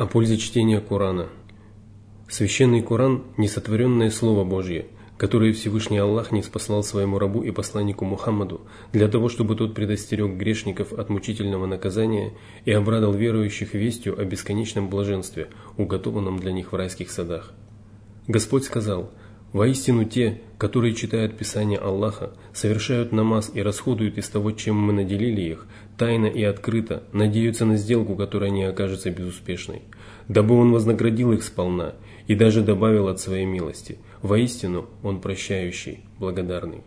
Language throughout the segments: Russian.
О пользе чтения Корана. Священный Коран – несотворенное Слово Божье, которое Всевышний Аллах не спаслал своему рабу и посланнику Мухаммаду для того, чтобы тот предостерег грешников от мучительного наказания и обрадовал верующих вестью о бесконечном блаженстве, уготованном для них в райских садах. Господь сказал – Воистину те, которые читают Писание Аллаха, совершают намаз и расходуют из того, чем мы наделили их, тайно и открыто, надеются на сделку, которая не окажется безуспешной, дабы Он вознаградил их сполна и даже добавил от своей милости. Воистину Он прощающий, благодарный.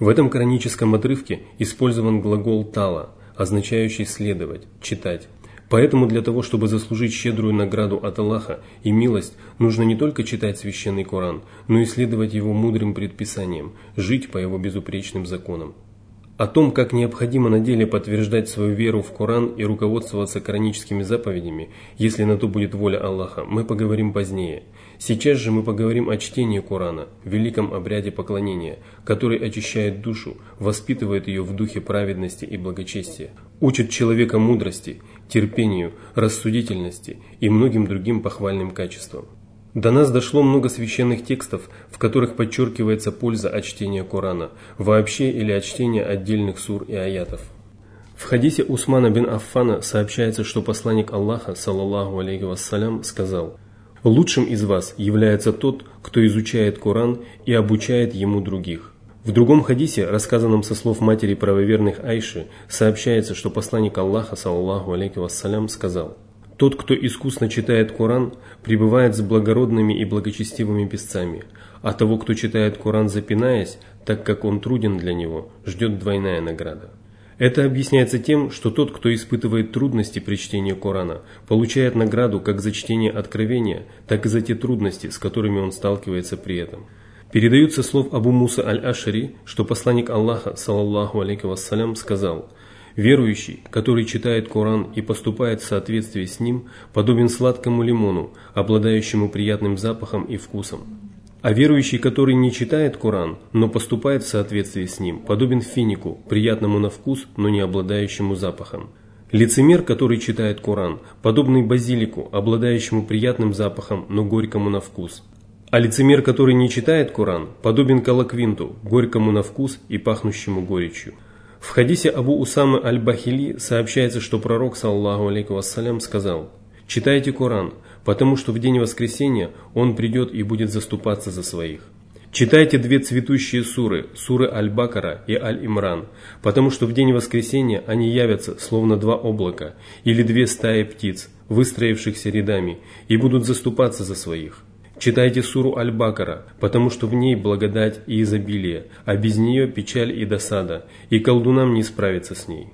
В этом кораническом отрывке использован глагол «тала», означающий «следовать», «читать». Поэтому для того, чтобы заслужить щедрую награду от Аллаха и милость, нужно не только читать священный Коран, но и следовать его мудрым предписаниям, жить по его безупречным законам. О том, как необходимо на деле подтверждать свою веру в Коран и руководствоваться кораническими заповедями, если на то будет воля Аллаха, мы поговорим позднее. Сейчас же мы поговорим о чтении Корана, великом обряде поклонения, который очищает душу, воспитывает ее в духе праведности и благочестия, учит человека мудрости, терпению, рассудительности и многим другим похвальным качествам. До нас дошло много священных текстов, в которых подчеркивается польза от чтения Корана, вообще или от чтения отдельных сур и аятов. В хадисе Усмана бин Аффана сообщается, что посланник Аллаха, саллаллаху алейхи вассалям, сказал «Лучшим из вас является тот, кто изучает Коран и обучает ему других». В другом хадисе, рассказанном со слов матери правоверных Айши, сообщается, что посланник Аллаха, саллаллаху алейхи вассалям, сказал – тот, кто искусно читает Коран, пребывает с благородными и благочестивыми песцами, а того, кто читает Коран запинаясь, так как он труден для него, ждет двойная награда. Это объясняется тем, что тот, кто испытывает трудности при чтении Корана, получает награду как за чтение Откровения, так и за те трудности, с которыми он сталкивается при этом. Передаются слов Абу Муса аль-Ашари, что посланник Аллаха, саллаллаху алейки вассалям, сказал – Верующий, который читает Коран и поступает в соответствии с ним, подобен сладкому лимону, обладающему приятным запахом и вкусом. А верующий, который не читает Коран, но поступает в соответствии с ним, подобен финику, приятному на вкус, но не обладающему запахом. Лицемер, который читает Коран, подобный базилику, обладающему приятным запахом, но горькому на вкус. А лицемер, который не читает Коран, подобен колоквинту, горькому на вкус и пахнущему горечью. В хадисе Абу Усамы Аль-Бахили сообщается, что пророк, саллаху алейкум вассалям, сказал «Читайте Коран, потому что в день воскресения он придет и будет заступаться за своих». Читайте две цветущие суры, суры Аль-Бакара и Аль-Имран, потому что в день воскресения они явятся, словно два облака, или две стаи птиц, выстроившихся рядами, и будут заступаться за своих. Читайте суру Аль-Бакара, потому что в ней благодать и изобилие, а без нее печаль и досада, и колдунам не справиться с ней.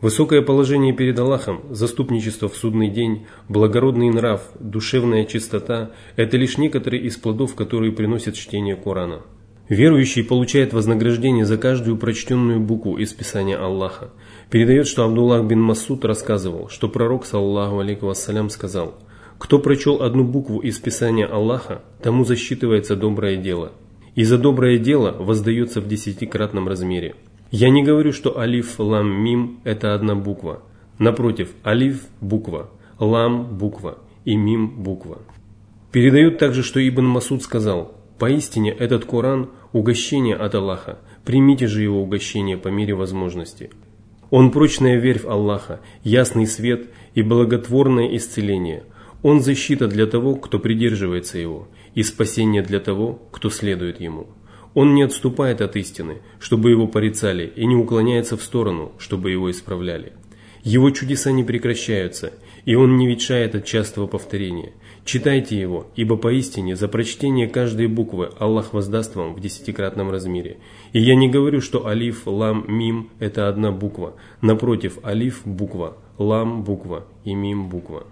Высокое положение перед Аллахом, заступничество в судный день, благородный нрав, душевная чистота – это лишь некоторые из плодов, которые приносят чтение Корана. Верующий получает вознаграждение за каждую прочтенную букву из Писания Аллаха. Передает, что Абдуллах бин Масуд рассказывал, что пророк, саллаху алейкум вассалям, сказал – кто прочел одну букву из Писания Аллаха, тому засчитывается доброе дело. И за доброе дело воздается в десятикратном размере. Я не говорю, что алиф, лам, мим – это одна буква. Напротив, алиф – буква, лам – буква и мим – буква. Передают также, что Ибн Масуд сказал, «Поистине этот Коран – угощение от Аллаха, примите же его угощение по мере возможности». Он прочная верфь Аллаха, ясный свет и благотворное исцеление – он защита для того, кто придерживается его, и спасение для того, кто следует ему. Он не отступает от истины, чтобы его порицали, и не уклоняется в сторону, чтобы его исправляли. Его чудеса не прекращаются, и он не ветшает от частого повторения. Читайте его, ибо поистине за прочтение каждой буквы Аллах воздаст вам в десятикратном размере. И я не говорю, что алиф, лам, мим – это одна буква. Напротив, алиф – буква, лам – буква и мим – буква.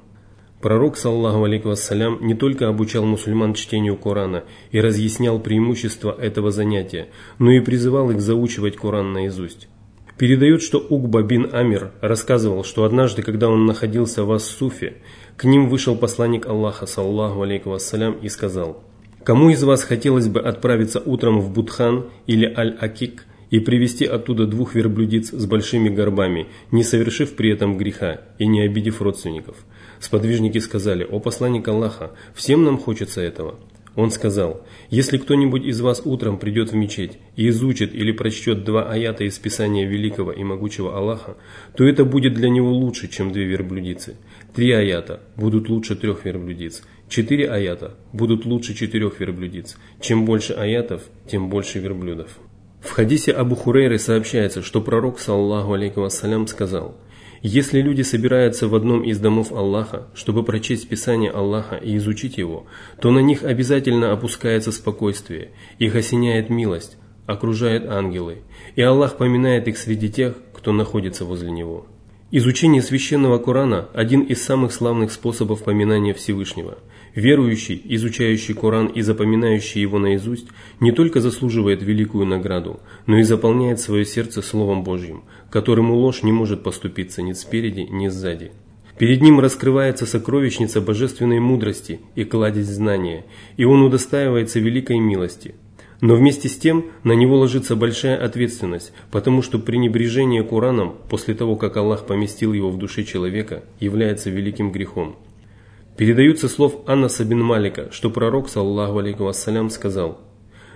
Пророк, саллаху алейкум вассалям, не только обучал мусульман чтению Корана и разъяснял преимущества этого занятия, но и призывал их заучивать Коран наизусть. Передает, что Угба бин Амир рассказывал, что однажды, когда он находился в Ас-Суфе, к ним вышел посланник Аллаха, саллаху алейкум вассалям, и сказал, «Кому из вас хотелось бы отправиться утром в Будхан или Аль-Акик и привести оттуда двух верблюдиц с большими горбами, не совершив при этом греха и не обидев родственников?» Сподвижники сказали, «О посланник Аллаха, всем нам хочется этого». Он сказал, «Если кто-нибудь из вас утром придет в мечеть и изучит или прочтет два аята из Писания великого и могучего Аллаха, то это будет для него лучше, чем две верблюдицы. Три аята будут лучше трех верблюдиц. Четыре аята будут лучше четырех верблюдиц. Чем больше аятов, тем больше верблюдов». В хадисе Абу Хурейры сообщается, что пророк, саллаху алейкум вассалям, сказал – если люди собираются в одном из домов Аллаха, чтобы прочесть Писание Аллаха и изучить его, то на них обязательно опускается спокойствие, их осеняет милость, окружают ангелы, и Аллах поминает их среди тех, кто находится возле него. Изучение священного Корана – один из самых славных способов поминания Всевышнего – Верующий, изучающий Коран и запоминающий его наизусть, не только заслуживает великую награду, но и заполняет свое сердце Словом Божьим, которому ложь не может поступиться ни спереди, ни сзади. Перед ним раскрывается сокровищница божественной мудрости и кладезь знания, и он удостаивается великой милости. Но вместе с тем на него ложится большая ответственность, потому что пренебрежение Кораном после того, как Аллах поместил его в душе человека, является великим грехом. Передаются слов Аннаса бин Малика, что пророк, саллаху алейкум вассалям, сказал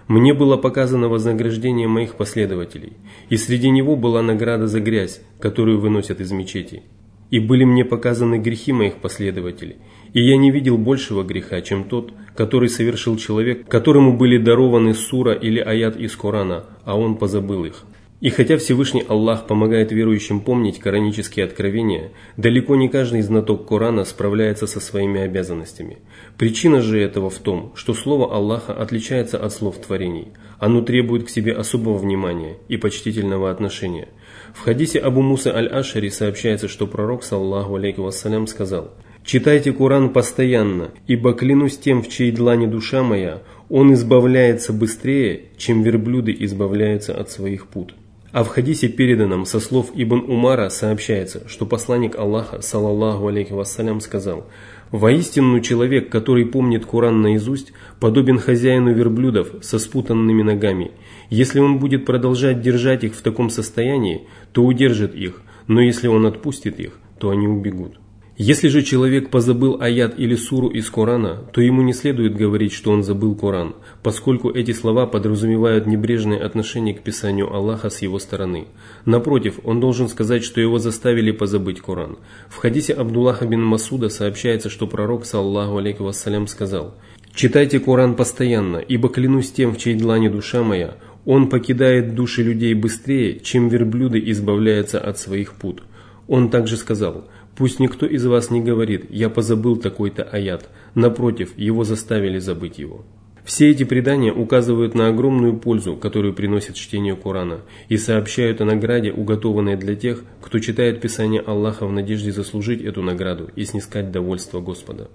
«Мне было показано вознаграждение моих последователей, и среди него была награда за грязь, которую выносят из мечети. И были мне показаны грехи моих последователей, и я не видел большего греха, чем тот, который совершил человек, которому были дарованы сура или аят из Корана, а он позабыл их. И хотя Всевышний Аллах помогает верующим помнить коранические откровения, далеко не каждый знаток Корана справляется со своими обязанностями. Причина же этого в том, что слово Аллаха отличается от слов творений. Оно требует к себе особого внимания и почтительного отношения. В хадисе Абу Муса аль-Ашари сообщается, что пророк, саллаху алейкум вассалям, сказал «Читайте Коран постоянно, ибо клянусь тем, в чьей длани душа моя, он избавляется быстрее, чем верблюды избавляются от своих пут». А в хадисе, переданном со слов Ибн Умара, сообщается, что посланник Аллаха, салаллаху алейхи вассалям, сказал «Воистину человек, который помнит Куран наизусть, подобен хозяину верблюдов со спутанными ногами. Если он будет продолжать держать их в таком состоянии, то удержит их, но если он отпустит их, то они убегут». Если же человек позабыл аят или суру из Корана, то ему не следует говорить, что он забыл Коран, поскольку эти слова подразумевают небрежное отношение к Писанию Аллаха с его стороны. Напротив, он должен сказать, что его заставили позабыть Коран. В хадисе Абдуллаха бин Масуда сообщается, что пророк, саллаху алейкум вассалям, сказал «Читайте Коран постоянно, ибо клянусь тем, в чьей длани душа моя, он покидает души людей быстрее, чем верблюды избавляются от своих пут». Он также сказал – Пусть никто из вас не говорит «я позабыл такой-то аят», напротив, его заставили забыть его. Все эти предания указывают на огромную пользу, которую приносит чтение Корана, и сообщают о награде, уготованной для тех, кто читает Писание Аллаха в надежде заслужить эту награду и снискать довольство Господа.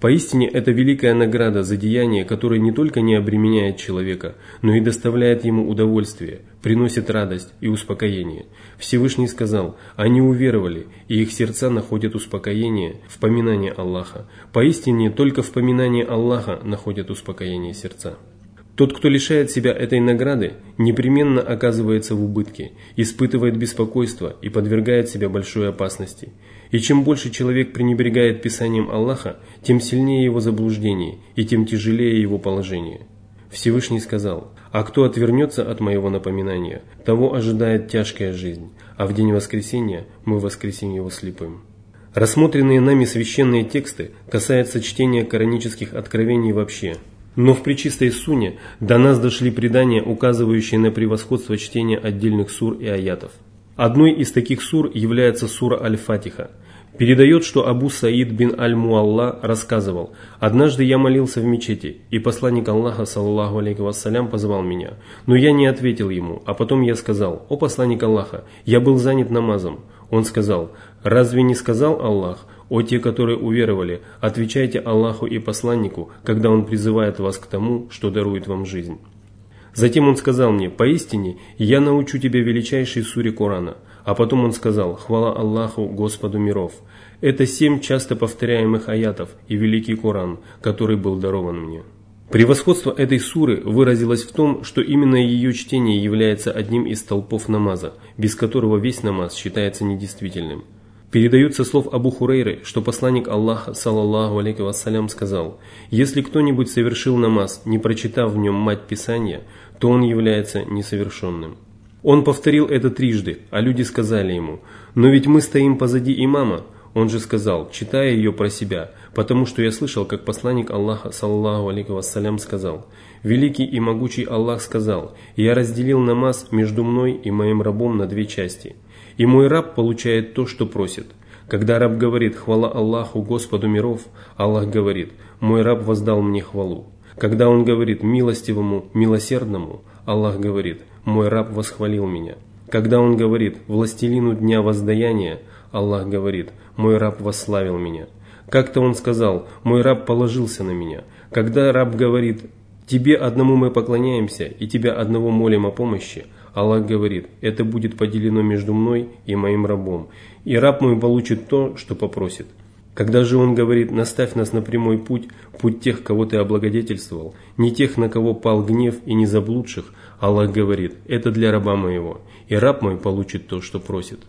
Поистине это великая награда за деяние, которое не только не обременяет человека, но и доставляет ему удовольствие, приносит радость и успокоение. Всевышний сказал, они уверовали, и их сердца находят успокоение в поминании Аллаха. Поистине только в поминании Аллаха находят успокоение сердца. Тот, кто лишает себя этой награды, непременно оказывается в убытке, испытывает беспокойство и подвергает себя большой опасности. И чем больше человек пренебрегает Писанием Аллаха, тем сильнее его заблуждение и тем тяжелее его положение. Всевышний сказал, «А кто отвернется от моего напоминания, того ожидает тяжкая жизнь, а в день воскресения мы воскресим его слепым». Рассмотренные нами священные тексты касаются чтения коранических откровений вообще. Но в Пречистой Суне до нас дошли предания, указывающие на превосходство чтения отдельных сур и аятов. Одной из таких сур является сура Аль-Фатиха. Передает, что Абу Саид бин Аль-Муалла рассказывал, «Однажды я молился в мечети, и посланник Аллаха, саллаху алейки вассалям, позвал меня. Но я не ответил ему, а потом я сказал, «О посланник Аллаха, я был занят намазом». Он сказал, «Разве не сказал Аллах, о те, которые уверовали, отвечайте Аллаху и посланнику, когда Он призывает вас к тому, что дарует вам жизнь». Затем он сказал мне, «Поистине, я научу тебя величайшей суре Корана». А потом он сказал, «Хвала Аллаху, Господу миров». Это семь часто повторяемых аятов и великий Коран, который был дарован мне. Превосходство этой суры выразилось в том, что именно ее чтение является одним из толпов намаза, без которого весь намаз считается недействительным. Передают слов Абу Хурейры, что посланник Аллаха, саллаллаху алейки вассалям, сказал, «Если кто-нибудь совершил намаз, не прочитав в нем мать Писания, то он является несовершенным». Он повторил это трижды, а люди сказали ему, «Но ведь мы стоим позади имама». Он же сказал, читая ее про себя, потому что я слышал, как посланник Аллаха, саллаху алейки вассалям, сказал, «Великий и могучий Аллах сказал, я разделил намаз между мной и моим рабом на две части, и мой раб получает то, что просит». Когда раб говорит «Хвала Аллаху, Господу миров», Аллах говорит «Мой раб воздал мне хвалу». Когда он говорит «Милостивому, милосердному», Аллах говорит «Мой раб восхвалил меня». Когда он говорит «Властелину дня воздаяния», Аллах говорит «Мой раб восславил меня». Как-то он сказал «Мой раб положился на меня». Когда раб говорит «Тебе одному мы поклоняемся и Тебя одного молим о помощи», Аллах говорит «Это будет поделено между мной и моим рабом, и раб мой получит то, что попросит». Когда же он говорит «Наставь нас на прямой путь, путь тех, кого ты облагодетельствовал, не тех, на кого пал гнев и не заблудших», Аллах говорит «Это для раба моего, и раб мой получит то, что просит».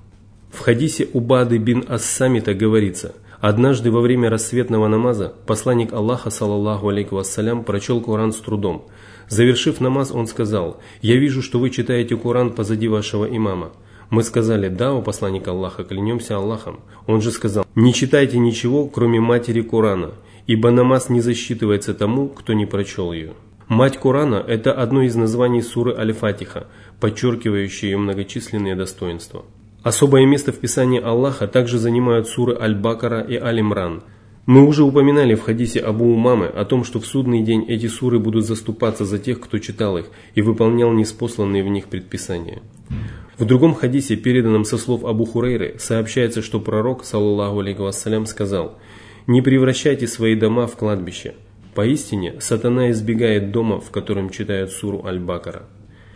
В хадисе Убады бин Ас-Самита говорится – Однажды во время рассветного намаза посланник Аллаха, саллаллаху алейкум вассалям, прочел Коран с трудом. Завершив намаз, он сказал, «Я вижу, что вы читаете Коран позади вашего имама». Мы сказали, да, о посланник Аллаха, клянемся Аллахом. Он же сказал, не читайте ничего, кроме матери Корана, ибо намаз не засчитывается тому, кто не прочел ее. Мать Корана – это одно из названий суры Аль-Фатиха, подчеркивающее ее многочисленные достоинства. Особое место в Писании Аллаха также занимают суры Аль-Бакара и Аль-Имран. Мы уже упоминали в хадисе Абу Умамы о том, что в судный день эти суры будут заступаться за тех, кто читал их и выполнял неспосланные в них предписания. В другом хадисе, переданном со слов Абу Хурейры, сообщается, что пророк, саллаллаху алейhi вассалям, сказал «Не превращайте свои дома в кладбище. Поистине, сатана избегает дома, в котором читают суру Аль-Бакара».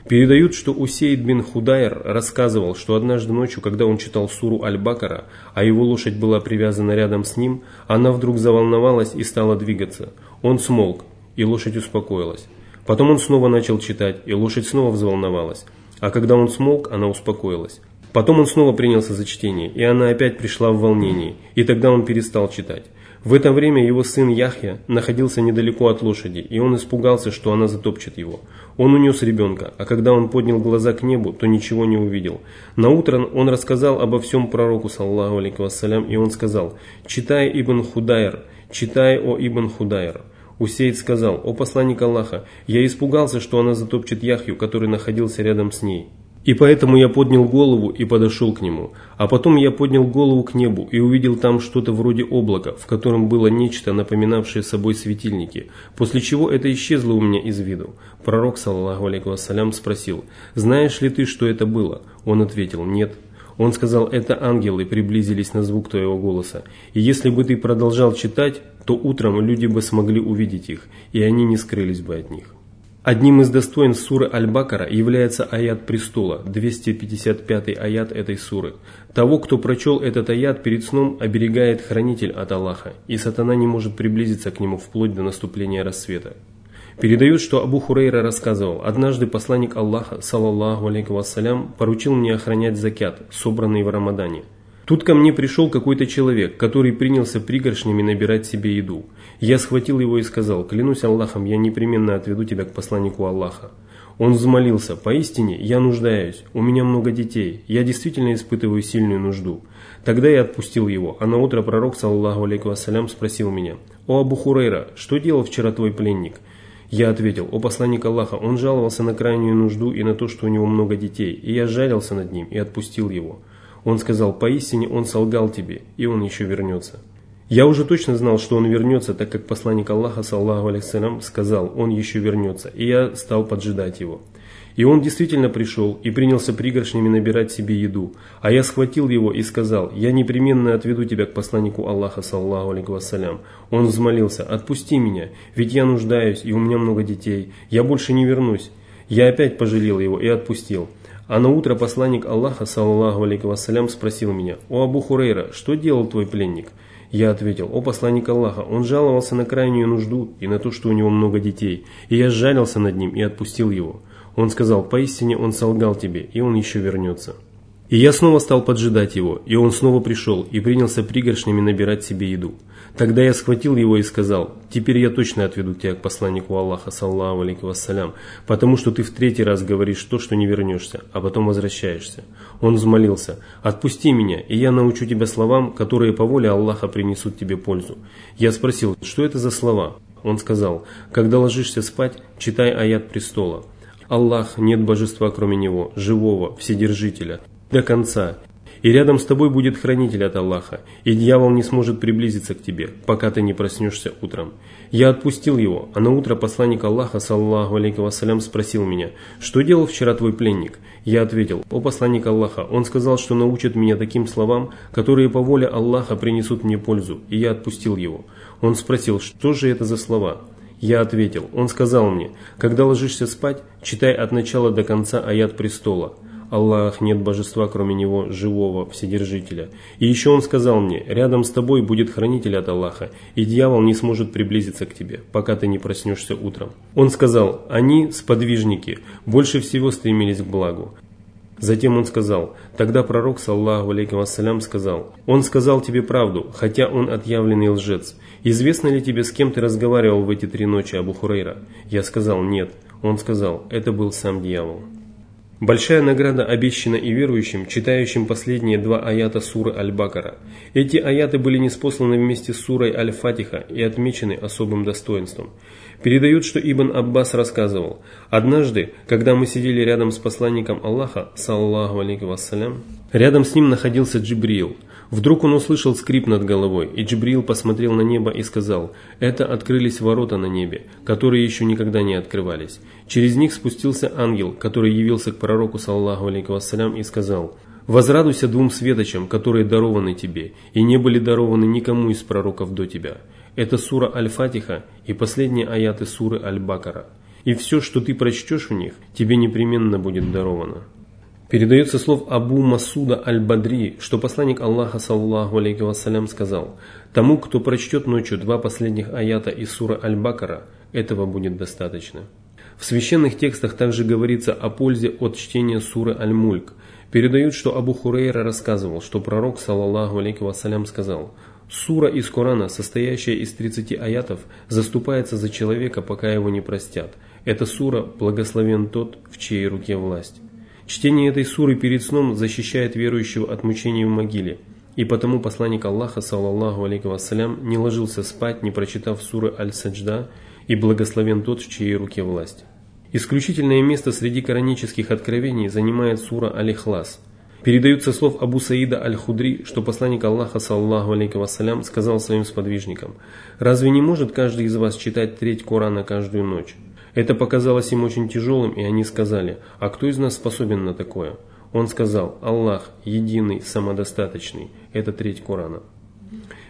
Передают, что Усейд бин Худайр рассказывал, что однажды ночью, когда он читал суру Аль-Бакара, а его лошадь была привязана рядом с ним, она вдруг заволновалась и стала двигаться. Он смолк, и лошадь успокоилась. Потом он снова начал читать, и лошадь снова взволновалась. А когда он смолк, она успокоилась. Потом он снова принялся за чтение, и она опять пришла в волнение, и тогда он перестал читать. В это время его сын Яхья находился недалеко от лошади, и он испугался, что она затопчет его. Он унес ребенка, а когда он поднял глаза к небу, то ничего не увидел. На утро он рассказал обо всем пророку, саллаху алейкум вассалям, и он сказал, «Читай Ибн Худайр, читай о Ибн Худайр». Усейд сказал, «О посланник Аллаха, я испугался, что она затопчет Яхью, который находился рядом с ней». И поэтому я поднял голову и подошел к нему. А потом я поднял голову к небу и увидел там что-то вроде облака, в котором было нечто, напоминавшее собой светильники, после чего это исчезло у меня из виду. Пророк, саллаху алейкум вассалям, спросил, «Знаешь ли ты, что это было?» Он ответил, «Нет». Он сказал, «Это ангелы приблизились на звук твоего голоса, и если бы ты продолжал читать, то утром люди бы смогли увидеть их, и они не скрылись бы от них». Одним из достоинств суры Аль-Бакара является аят престола, 255 аят этой суры. Того, кто прочел этот аят перед сном, оберегает хранитель от Аллаха, и сатана не может приблизиться к нему вплоть до наступления рассвета. Передают, что Абу Хурейра рассказывал, однажды посланник Аллаха, саллаллаху алейкум вассалям, поручил мне охранять закят, собранный в Рамадане – Тут ко мне пришел какой-то человек, который принялся пригоршнями набирать себе еду. Я схватил его и сказал, клянусь Аллахом, я непременно отведу тебя к посланнику Аллаха. Он взмолился, поистине, я нуждаюсь, у меня много детей, я действительно испытываю сильную нужду. Тогда я отпустил его, а на утро пророк, саллаху алейкум вассалям, спросил меня, «О Абу Хурейра, что делал вчера твой пленник?» Я ответил, «О посланник Аллаха, он жаловался на крайнюю нужду и на то, что у него много детей, и я жалился над ним и отпустил его». Он сказал, поистине он солгал тебе, и он еще вернется. Я уже точно знал, что он вернется, так как посланник Аллаха, саллаху алейхиссалям, сказал, он еще вернется, и я стал поджидать его. И он действительно пришел и принялся пригоршнями набирать себе еду. А я схватил его и сказал, я непременно отведу тебя к посланнику Аллаха, саллаху алейкум вассалям. Он взмолился, отпусти меня, ведь я нуждаюсь, и у меня много детей, я больше не вернусь. Я опять пожалел его и отпустил. А на утро посланник Аллаха, саллаху алейкум вассалям, спросил меня, «О Абу Хурейра, что делал твой пленник?» Я ответил, «О посланник Аллаха, он жаловался на крайнюю нужду и на то, что у него много детей, и я сжалился над ним и отпустил его». Он сказал, «Поистине он солгал тебе, и он еще вернется». И я снова стал поджидать его, и он снова пришел и принялся пригоршнями набирать себе еду. Тогда я схватил его и сказал, «Теперь я точно отведу тебя к посланнику Аллаха, саллаху алейки вассалям, потому что ты в третий раз говоришь то, что не вернешься, а потом возвращаешься». Он взмолился, «Отпусти меня, и я научу тебя словам, которые по воле Аллаха принесут тебе пользу». Я спросил, что это за слова? Он сказал, «Когда ложишься спать, читай аят престола». Аллах, нет божества кроме Него, живого, вседержителя, до конца, и рядом с тобой будет хранитель от Аллаха, и дьявол не сможет приблизиться к тебе, пока ты не проснешься утром. Я отпустил его, а на утро посланник Аллаха, саллаху алейки вассалям, спросил меня, что делал вчера твой пленник? Я ответил, о посланник Аллаха, он сказал, что научит меня таким словам, которые по воле Аллаха принесут мне пользу, и я отпустил его. Он спросил, что же это за слова? Я ответил, он сказал мне, когда ложишься спать, читай от начала до конца аят престола. Аллах, нет божества, кроме Него, живого, вседержителя. И еще Он сказал мне, рядом с тобой будет хранитель от Аллаха, и дьявол не сможет приблизиться к тебе, пока ты не проснешься утром. Он сказал, они, сподвижники, больше всего стремились к благу. Затем он сказал, тогда пророк, саллаху алейкум вассалям, сказал, «Он сказал тебе правду, хотя он отъявленный лжец. Известно ли тебе, с кем ты разговаривал в эти три ночи, Абу Хурейра?» Я сказал, «Нет». Он сказал, «Это был сам дьявол». Большая награда обещана и верующим, читающим последние два аята суры Аль-Бакара. Эти аяты были неспосланы вместе с сурой Аль-Фатиха и отмечены особым достоинством. Передают, что Ибн Аббас рассказывал, «Однажды, когда мы сидели рядом с посланником Аллаха, саллаху алейки вассалям, рядом с ним находился Джибриил. Вдруг он услышал скрип над головой, и Джибрил посмотрел на небо и сказал, «Это открылись ворота на небе, которые еще никогда не открывались». Через них спустился ангел, который явился к пророку, саллаху алейкум вассалям, и сказал, «Возрадуйся двум светочам, которые дарованы тебе, и не были дарованы никому из пророков до тебя». Это сура Аль-Фатиха и последние аяты суры Аль-Бакара. И все, что ты прочтешь в них, тебе непременно будет даровано. Передается слов Абу Масуда Аль-Бадри, что посланник Аллаха, саллаху алейки вассалям, сказал, «Тому, кто прочтет ночью два последних аята из суры Аль-Бакара, этого будет достаточно». В священных текстах также говорится о пользе от чтения суры Аль-Мульк. Передают, что Абу Хурейра рассказывал, что пророк, саллаху алейки вассалям, сказал, «Сура из Корана, состоящая из 30 аятов, заступается за человека, пока его не простят. Эта сура «Благословен тот, в чьей руке власть». Чтение этой суры перед сном защищает верующего от мучений в могиле. И потому посланник Аллаха, саллаллаху алейки вассалям, не ложился спать, не прочитав суры Аль-Саджда и благословен тот, в чьей руке власть. Исключительное место среди коранических откровений занимает сура Аль-Ихлас. Передаются слов Абу Саида Аль-Худри, что посланник Аллаха, саллаху алейки вассалям, сказал своим сподвижникам, «Разве не может каждый из вас читать треть Корана каждую ночь?» Это показалось им очень тяжелым, и они сказали, а кто из нас способен на такое? Он сказал, Аллах, единый, самодостаточный. Это треть Корана.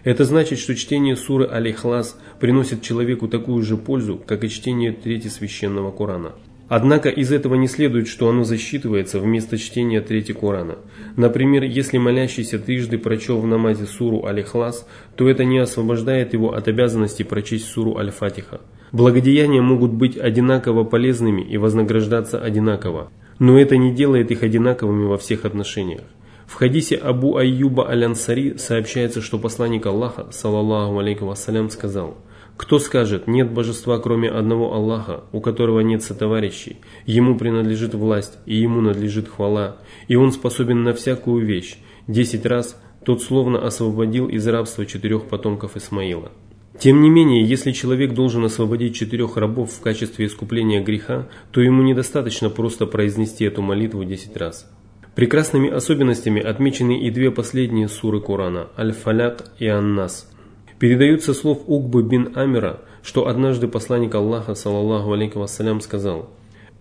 Это значит, что чтение суры Аль-Ихлас приносит человеку такую же пользу, как и чтение трети священного Корана. Однако из этого не следует, что оно засчитывается вместо чтения трети Корана. Например, если молящийся трижды прочел в намазе суру Аль-Ихлас, то это не освобождает его от обязанности прочесть суру Аль-Фатиха. Благодеяния могут быть одинаково полезными и вознаграждаться одинаково, но это не делает их одинаковыми во всех отношениях. В хадисе Абу Айюба Аль-Ансари сообщается, что посланник Аллаха, саллаллаху алейкум вассалям, сказал «Кто скажет, нет божества, кроме одного Аллаха, у которого нет сотоварищей, ему принадлежит власть, и ему надлежит хвала, и он способен на всякую вещь, десять раз тот словно освободил из рабства четырех потомков Исмаила». Тем не менее, если человек должен освободить четырех рабов в качестве искупления греха, то ему недостаточно просто произнести эту молитву десять раз. Прекрасными особенностями отмечены и две последние суры Корана – Аль-Фаляк и Ан-Нас. Передаются слов Угбы бин Амира, что однажды посланник Аллаха, саллаллаху алейкум вассалям, сказал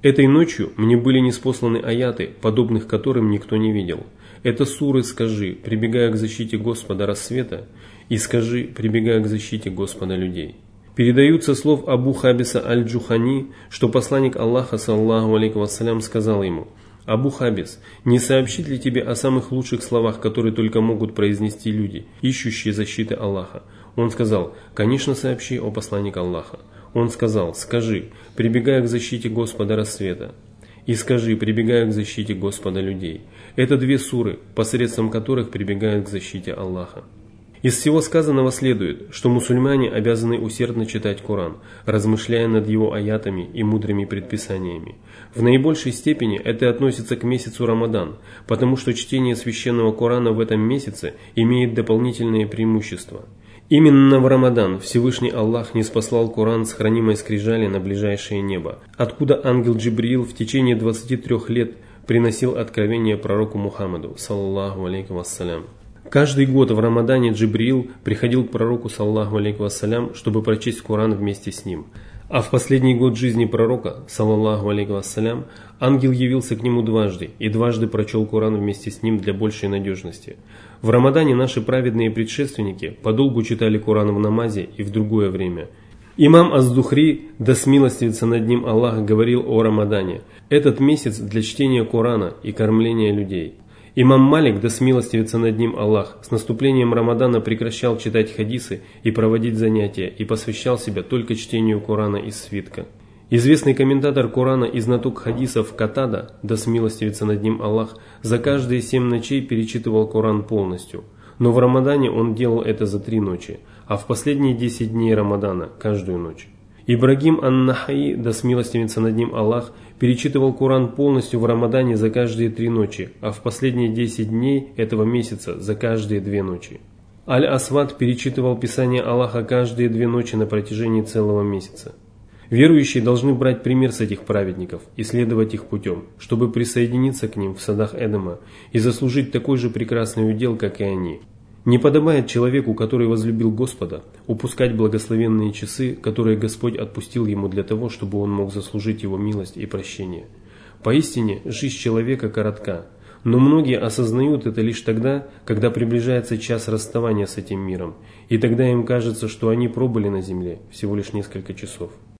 «Этой ночью мне были неспосланы аяты, подобных которым никто не видел. Это суры «Скажи, прибегая к защите Господа рассвета, и скажи, прибегая к защите Господа людей. Передаются слов Абу Хабиса Аль-Джухани, что посланник Аллаха, саллаху алейкум вассалям, сказал ему, «Абу Хабис, не сообщить ли тебе о самых лучших словах, которые только могут произнести люди, ищущие защиты Аллаха?» Он сказал, «Конечно сообщи, о посланник Аллаха». Он сказал, «Скажи, прибегая к защите Господа рассвета, и скажи, прибегая к защите Господа людей». Это две суры, посредством которых прибегают к защите Аллаха. Из всего сказанного следует, что мусульмане обязаны усердно читать Коран, размышляя над его аятами и мудрыми предписаниями. В наибольшей степени это относится к месяцу Рамадан, потому что чтение священного Корана в этом месяце имеет дополнительные преимущества. Именно в Рамадан Всевышний Аллах не спаслал Коран с хранимой скрижали на ближайшее небо, откуда ангел Джибрил в течение 23 лет приносил откровение пророку Мухаммаду, саллаллаху алейкум вассалям. Каждый год в Рамадане Джибрил приходил к пророку, саллаху алейкум вассалям, чтобы прочесть Коран вместе с ним. А в последний год жизни пророка, саллаллаху алейкум вассалям, ангел явился к нему дважды и дважды прочел Коран вместе с ним для большей надежности. В Рамадане наши праведные предшественники подолгу читали Коран в намазе и в другое время. Имам Аздухри, да смилостивится над ним Аллах, говорил о Рамадане. Этот месяц для чтения Корана и кормления людей. Имам Малик, да смилостивится над ним Аллах, с наступлением Рамадана прекращал читать хадисы и проводить занятия и посвящал себя только чтению Корана из свитка. Известный комментатор Корана и знаток хадисов Катада, да смилостивится над ним Аллах, за каждые семь ночей перечитывал Коран полностью. Но в Рамадане он делал это за три ночи, а в последние десять дней Рамадана – каждую ночь. Ибрагим Ан-Нахаи, да смилостивится над ним Аллах, перечитывал Коран полностью в Рамадане за каждые три ночи, а в последние десять дней этого месяца за каждые две ночи. Аль-Асвад перечитывал Писание Аллаха каждые две ночи на протяжении целого месяца. Верующие должны брать пример с этих праведников и следовать их путем, чтобы присоединиться к ним в садах Эдема и заслужить такой же прекрасный удел, как и они – не подобает человеку, который возлюбил Господа, упускать благословенные часы, которые Господь отпустил ему для того, чтобы он мог заслужить его милость и прощение. Поистине, жизнь человека коротка, но многие осознают это лишь тогда, когда приближается час расставания с этим миром, и тогда им кажется, что они пробыли на земле всего лишь несколько часов.